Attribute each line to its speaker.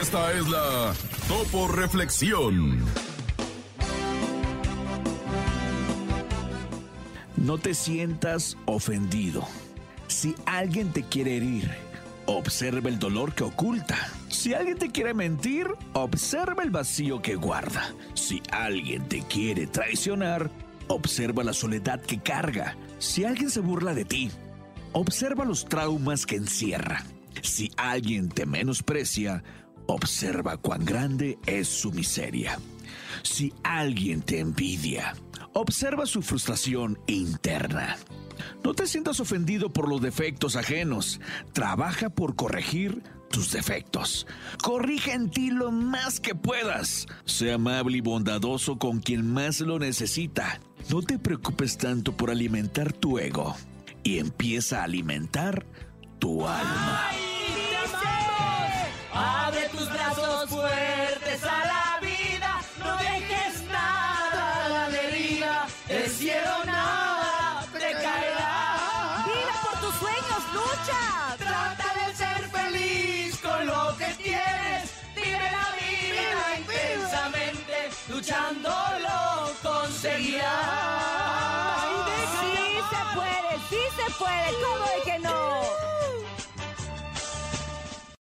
Speaker 1: Esta es la Topo Reflexión.
Speaker 2: No te sientas ofendido. Si alguien te quiere herir, observa el dolor que oculta. Si alguien te quiere mentir, observa el vacío que guarda. Si alguien te quiere traicionar, observa la soledad que carga. Si alguien se burla de ti, observa los traumas que encierra. Si alguien te menosprecia, observa cuán grande es su miseria. Si alguien te envidia, observa su frustración interna. No te sientas ofendido por los defectos ajenos. Trabaja por corregir tus defectos. Corrige en ti lo más que puedas. Sea amable y bondadoso con quien más lo necesita. No te preocupes tanto por alimentar tu ego y empieza a alimentar tu alma.
Speaker 3: Abre tus brazos fuertes a la vida, no dejes nada a la deriva. El cielo nada te caerá.
Speaker 4: Vive por tus sueños, lucha.
Speaker 3: Trata de ser feliz con lo que tienes. Vive la vida intensamente, luchando lo conseguirás.
Speaker 4: Sí se puede, ¿cómo de que no?